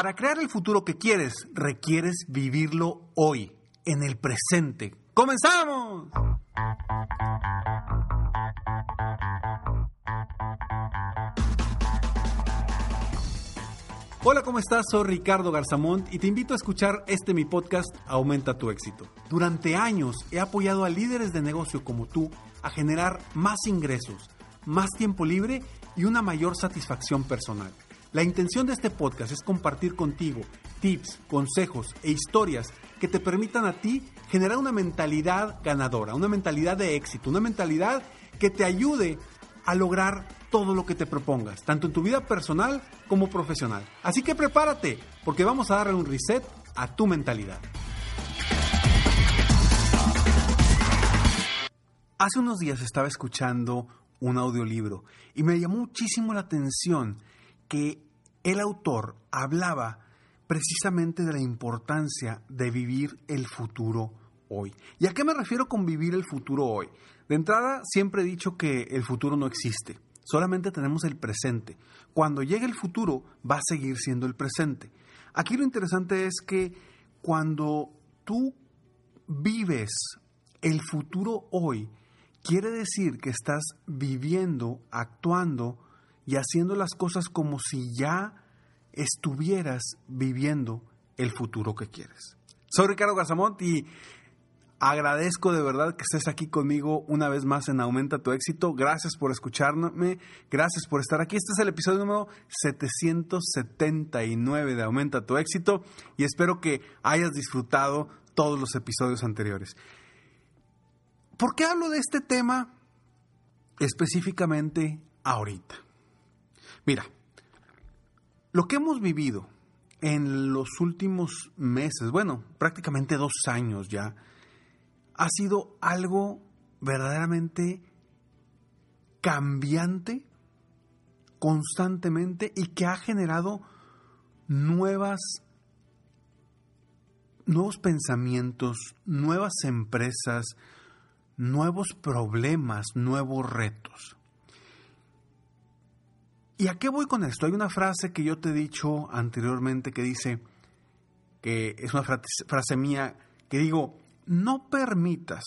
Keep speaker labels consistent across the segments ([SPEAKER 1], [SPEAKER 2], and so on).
[SPEAKER 1] Para crear el futuro que quieres, requieres vivirlo hoy, en el presente. ¡Comenzamos! Hola, ¿cómo estás? Soy Ricardo Garzamont y te invito a escuchar este mi podcast Aumenta tu éxito. Durante años he apoyado a líderes de negocio como tú a generar más ingresos, más tiempo libre y una mayor satisfacción personal. La intención de este podcast es compartir contigo tips, consejos e historias que te permitan a ti generar una mentalidad ganadora, una mentalidad de éxito, una mentalidad que te ayude a lograr todo lo que te propongas, tanto en tu vida personal como profesional. Así que prepárate, porque vamos a darle un reset a tu mentalidad. Hace unos días estaba escuchando un audiolibro y me llamó muchísimo la atención que el autor hablaba precisamente de la importancia de vivir el futuro hoy. ¿Y a qué me refiero con vivir el futuro hoy? De entrada, siempre he dicho que el futuro no existe. Solamente tenemos el presente. Cuando llegue el futuro, va a seguir siendo el presente. Aquí lo interesante es que cuando tú vives el futuro hoy, quiere decir que estás viviendo, actuando y haciendo las cosas como si ya estuvieras viviendo el futuro que quieres. Soy Ricardo Garzamont y Agradezco de verdad que estés aquí conmigo una vez más en Aumenta tu éxito. Gracias por escucharme, gracias por estar aquí. Este es el episodio número 779 de Aumenta tu éxito y espero que hayas disfrutado todos los episodios anteriores. ¿Por qué hablo de este tema específicamente ahorita? Mira, lo que hemos vivido en los últimos meses, bueno, prácticamente dos años ya, ha sido algo verdaderamente cambiante constantemente y que ha generado nuevas nuevos pensamientos, nuevas empresas, nuevos problemas, nuevos retos. ¿Y a qué voy con esto? Hay una frase que yo te he dicho anteriormente que dice, que es una frase, mía, que digo, no permitas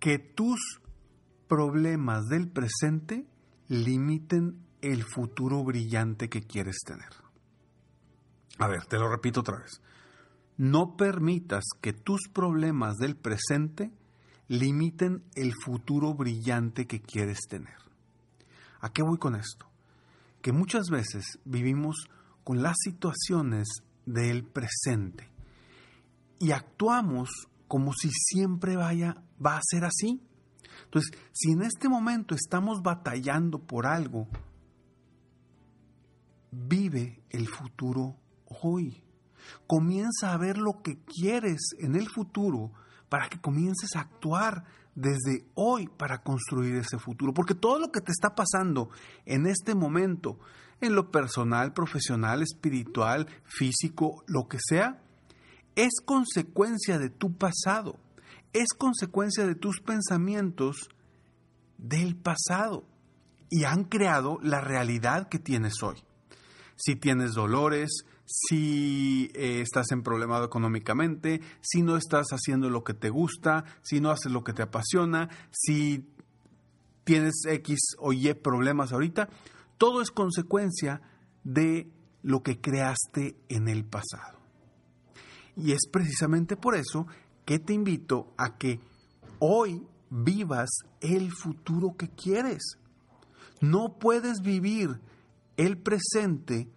[SPEAKER 1] que tus problemas del presente limiten el futuro brillante que quieres tener. A ver, te lo repito otra vez. No permitas que tus problemas del presente limiten el futuro brillante que quieres tener. ¿A qué voy con esto? Que muchas veces vivimos con las situaciones del presente y actuamos como si siempre vaya, va a ser así. Entonces, si en este momento estamos batallando por algo, vive el futuro hoy. Comienza a ver lo que quieres en el futuro para que comiences a actuar desde hoy para construir ese futuro. Porque todo lo que te está pasando en este momento, en lo personal, profesional, espiritual, físico, lo que sea, es consecuencia de tu pasado, es consecuencia de tus pensamientos del pasado y han creado la realidad que tienes hoy. Si tienes dolores, si eh, estás en problemado económicamente, si no estás haciendo lo que te gusta, si no haces lo que te apasiona, si tienes X o Y problemas ahorita, todo es consecuencia de lo que creaste en el pasado. Y es precisamente por eso que te invito a que hoy vivas el futuro que quieres. No puedes vivir el presente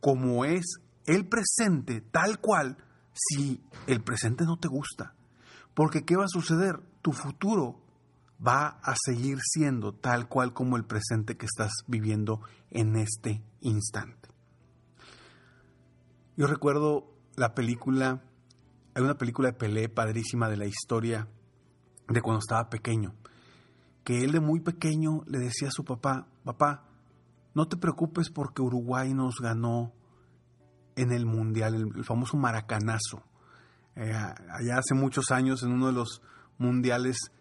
[SPEAKER 1] como es el presente tal cual si el presente no te gusta. Porque ¿qué va a suceder? Tu futuro va a seguir siendo tal cual como el presente que estás viviendo en este instante. Yo recuerdo la película, hay una película de Pelé padrísima de la historia de cuando estaba pequeño, que él de muy pequeño le decía a su papá, papá, no te preocupes porque Uruguay nos ganó en el Mundial, el, famoso maracanazo. Eh, allá hace muchos años en uno de los mundiales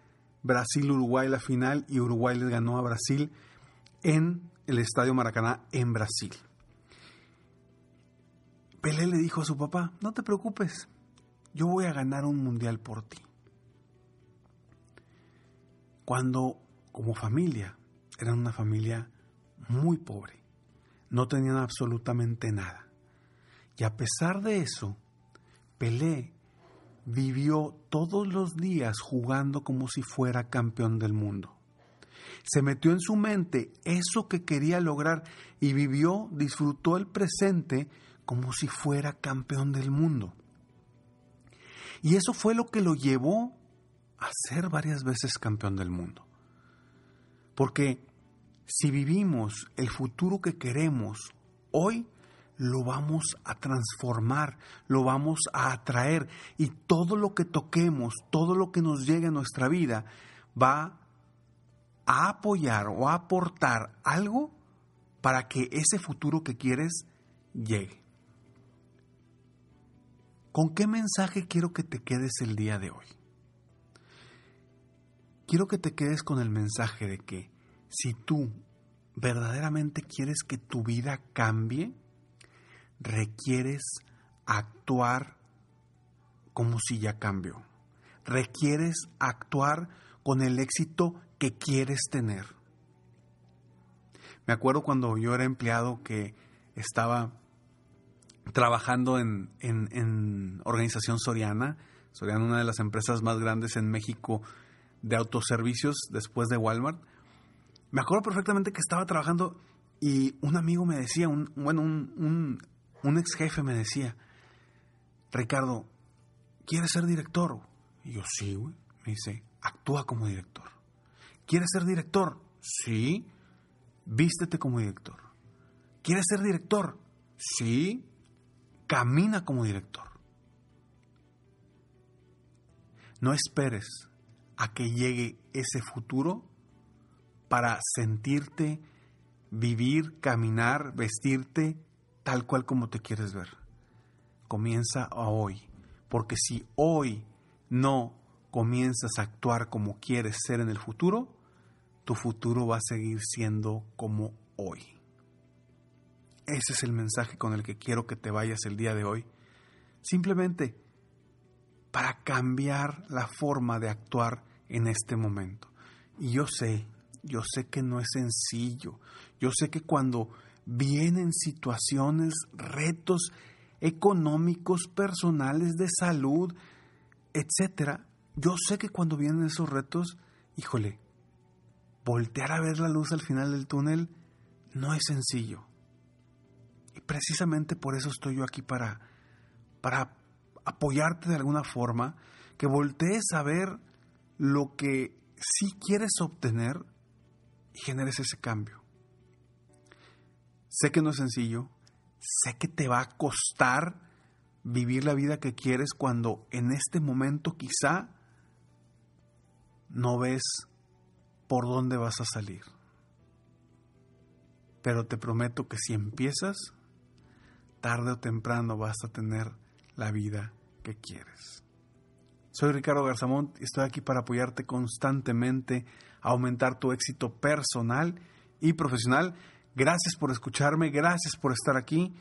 [SPEAKER 1] Brasil-Uruguay la final y Uruguay les ganó a Brasil en el Estadio Maracaná en Brasil. Pelé le dijo a su papá, no te preocupes, yo voy a ganar un mundial por ti. Cuando como familia eran una familia muy pobre, no tenían absolutamente nada. Y a pesar de eso, Pelé vivió todos los días jugando como si fuera campeón del mundo. Se metió en su mente eso que quería lograr y vivió, disfrutó el presente como si fuera campeón del mundo. Y eso fue lo que lo llevó a ser varias veces campeón del mundo. Porque si vivimos el futuro que queremos hoy, lo vamos a transformar, lo vamos a atraer y todo lo que toquemos, todo lo que nos llegue a nuestra vida va a apoyar o a aportar algo para que ese futuro que quieres llegue. ¿Con qué mensaje quiero que te quedes el día de hoy? Quiero que te quedes con el mensaje de que si tú verdaderamente quieres que tu vida cambie, requieres actuar como si ya cambió. Requieres actuar con el éxito que quieres tener. Me acuerdo cuando yo era empleado que estaba trabajando en, en, Organización Soriana, Soriana, una de las empresas más grandes en México de autoservicios después de Walmart. Me acuerdo perfectamente que estaba trabajando y un amigo me decía, un, bueno, un, un ex jefe me decía, Ricardo, ¿quieres ser director? Y yo, sí, güey. Me dice, actúa como director. ¿Quieres ser director? Sí. Vístete como director. ¿Quieres ser director? Sí. Camina como director. No esperes a que llegue ese futuro para sentirte, vivir, caminar, vestirte tal cual como te quieres ver. Comienza hoy, porque si hoy no comienzas a actuar como quieres ser en el futuro, tu futuro va a seguir siendo como hoy. Ese es el mensaje con el que quiero que te vayas el día de hoy. Simplemente para cambiar la forma de actuar en este momento. Y yo sé, yo sé que no es sencillo. Yo sé que cuando vienen situaciones, retos económicos, personales, de salud, etcétera. Yo sé que cuando vienen esos retos, híjole, voltear a ver la luz al final del túnel no es sencillo. Y precisamente por eso estoy yo aquí para, para apoyarte de alguna forma, que voltees a ver lo que sí quieres obtener y generes ese cambio. Sé que no es sencillo, sé que te va a costar vivir la vida que quieres cuando en este momento quizá no ves por dónde vas a salir. Pero te prometo que si empiezas, tarde o temprano vas a tener la vida que quieres. Soy Ricardo Garzamont y estoy aquí para apoyarte constantemente a aumentar tu éxito personal y profesional. Gracias por escucharme, gracias por estar aquí.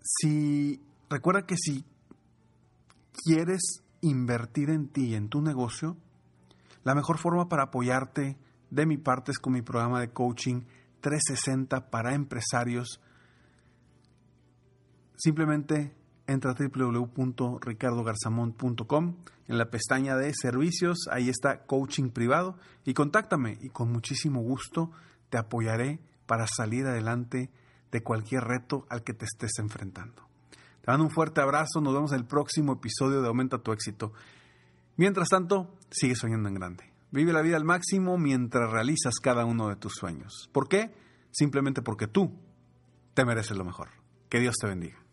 [SPEAKER 1] Si recuerda que si quieres invertir en ti, en tu negocio, la mejor forma para apoyarte de mi parte es con mi programa de coaching 360 para empresarios. Simplemente entra a www.ricardogarzamont.com en la pestaña de servicios, ahí está coaching privado y contáctame y con muchísimo gusto te apoyaré para salir adelante de cualquier reto al que te estés enfrentando. Te mando un fuerte abrazo, nos vemos en el próximo episodio de Aumenta tu éxito. Mientras tanto, sigue soñando en grande. Vive la vida al máximo mientras realizas cada uno de tus sueños. ¿Por qué? Simplemente porque tú te mereces lo mejor. Que Dios te bendiga.